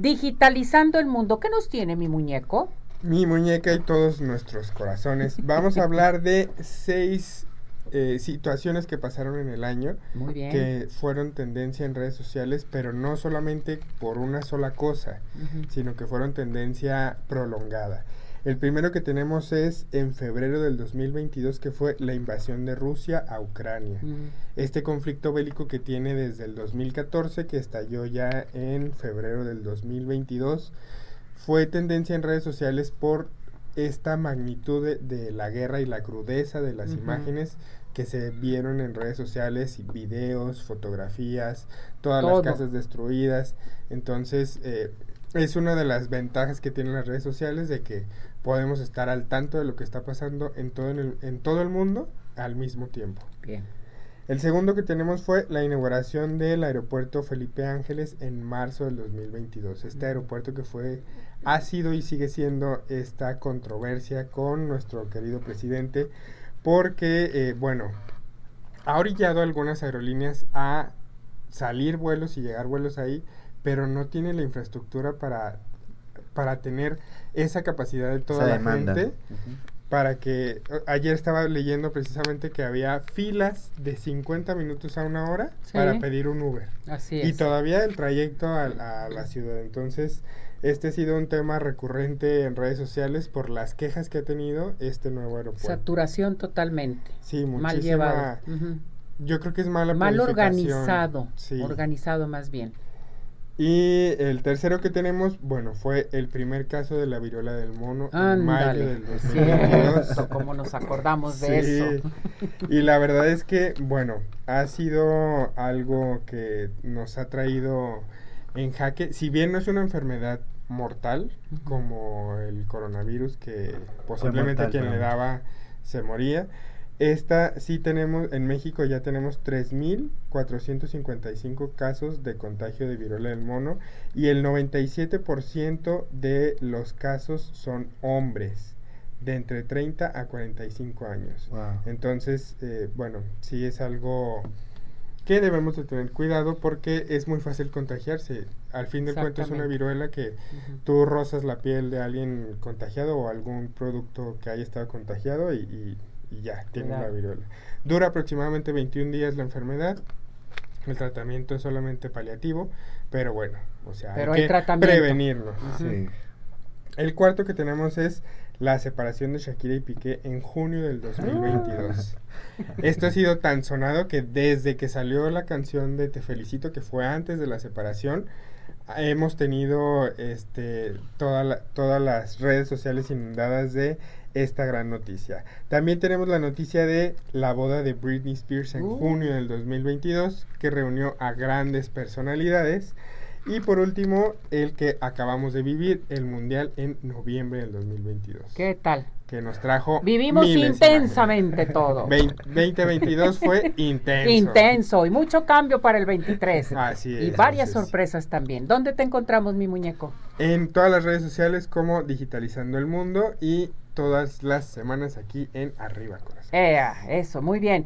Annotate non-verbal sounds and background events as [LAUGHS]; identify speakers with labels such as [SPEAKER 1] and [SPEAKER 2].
[SPEAKER 1] digitalizando el mundo. ¿Qué nos tiene mi muñeco?
[SPEAKER 2] Mi muñeca y todos nuestros corazones. Vamos a hablar de seis eh, situaciones que pasaron en el año
[SPEAKER 1] Muy bien.
[SPEAKER 2] que fueron tendencia en redes sociales, pero no solamente por una sola cosa, sino que fueron tendencia prolongada. El primero que tenemos es en febrero del 2022, que fue la invasión de Rusia a Ucrania.
[SPEAKER 1] Mm,
[SPEAKER 2] Este conflicto bélico que tiene desde el 2014, que estalló ya en febrero del 2022, fue tendencia en redes sociales por esta magnitud de, de la guerra y la crudeza de las imágenes que se vieron en redes sociales, y videos, fotografías, todas
[SPEAKER 1] Todo.
[SPEAKER 2] las casas destruidas. Entonces, eh, es una de las ventajas que tienen las redes sociales de que podemos estar al tanto de lo que está pasando en todo, en el, en todo el mundo al mismo tiempo.
[SPEAKER 1] Bien.
[SPEAKER 2] El segundo que tenemos fue la inauguración del aeropuerto Felipe Ángeles en marzo del 2022. Este aeropuerto que fue, ha sido y sigue siendo esta controversia con nuestro querido presidente porque, eh, bueno, ha orillado a algunas aerolíneas a salir vuelos y llegar vuelos ahí, pero no tiene la infraestructura para, para tener esa capacidad de toda la
[SPEAKER 3] demanda.
[SPEAKER 2] gente para que ayer estaba leyendo precisamente que había filas de 50 minutos a una hora
[SPEAKER 1] Sí.
[SPEAKER 2] para pedir un Uber
[SPEAKER 1] Así
[SPEAKER 2] y
[SPEAKER 1] es.
[SPEAKER 2] todavía el trayecto a, a la ciudad entonces este ha sido un tema recurrente en redes sociales por las quejas que ha tenido este nuevo aeropuerto
[SPEAKER 1] Saturación totalmente.
[SPEAKER 2] sí
[SPEAKER 1] Mal
[SPEAKER 2] muchísima
[SPEAKER 1] llevado. Ujú.
[SPEAKER 2] yo creo que es mala
[SPEAKER 1] Mal organizado.
[SPEAKER 2] sí
[SPEAKER 1] Organizado más bien.
[SPEAKER 2] Y el tercero que tenemos bueno fue el primer caso de la viruela del mono en mayo del 2022
[SPEAKER 1] Cierto, cómo nos acordamos de
[SPEAKER 2] Sí,
[SPEAKER 1] eso.
[SPEAKER 2] Y la verdad es que, bueno, ha sido algo que nos ha traído en jaque. Si bien no es una enfermedad mortal, como el coronavirus, que posiblemente
[SPEAKER 3] mortal,
[SPEAKER 2] quien le daba se moría. Esta sí tenemos, en México ya tenemos 3.455 casos de contagio de viruela del mono y el 97% de los casos son hombres de entre 30 a 45 años.
[SPEAKER 3] Wow.
[SPEAKER 2] Entonces, eh, bueno, sí es algo que debemos de tener cuidado porque es muy fácil contagiarse. Al fin del cuento es una viruela que
[SPEAKER 1] Ujú.
[SPEAKER 2] tú rozas la piel de alguien contagiado o algún producto que haya estado contagiado y, y- y ya, tienes la viruela. Dura aproximadamente 21 días la enfermedad. El tratamiento es solamente paliativo, pero bueno, o sea,
[SPEAKER 1] Pero
[SPEAKER 2] hay
[SPEAKER 1] hay
[SPEAKER 2] que prevenirlo.
[SPEAKER 3] Sí.
[SPEAKER 2] El cuarto que tenemos es la separación de Shakira y Piqué en junio del 2022. Esto ha sido tan sonado que desde que salió la canción de Te felicito, que fue antes de la separación, hemos tenido este toda la- todas las redes sociales inundadas de esta gran noticia. También tenemos la noticia de la boda de Britney Spears en
[SPEAKER 1] Uh.
[SPEAKER 2] junio del 2022, que reunió a grandes personalidades. Y por último, el que acabamos de vivir, el Mundial en noviembre del 2022.
[SPEAKER 1] ¿Qué tal?
[SPEAKER 2] Que nos trajo.
[SPEAKER 1] Vivimos intensamente
[SPEAKER 2] imágenes.
[SPEAKER 1] todo.
[SPEAKER 2] Vein- 2022 fue [LAUGHS] intenso.
[SPEAKER 1] Intenso y mucho cambio para el 23.
[SPEAKER 2] Así
[SPEAKER 1] y
[SPEAKER 2] es,
[SPEAKER 1] varias
[SPEAKER 2] así es.
[SPEAKER 1] sorpresas también. ¿Dónde te encontramos, mi muñeco?
[SPEAKER 2] En todas las redes sociales como Digitalizando el Mundo y todas las semanas aquí en Arriba Corazón.
[SPEAKER 1] Eso, muy bien.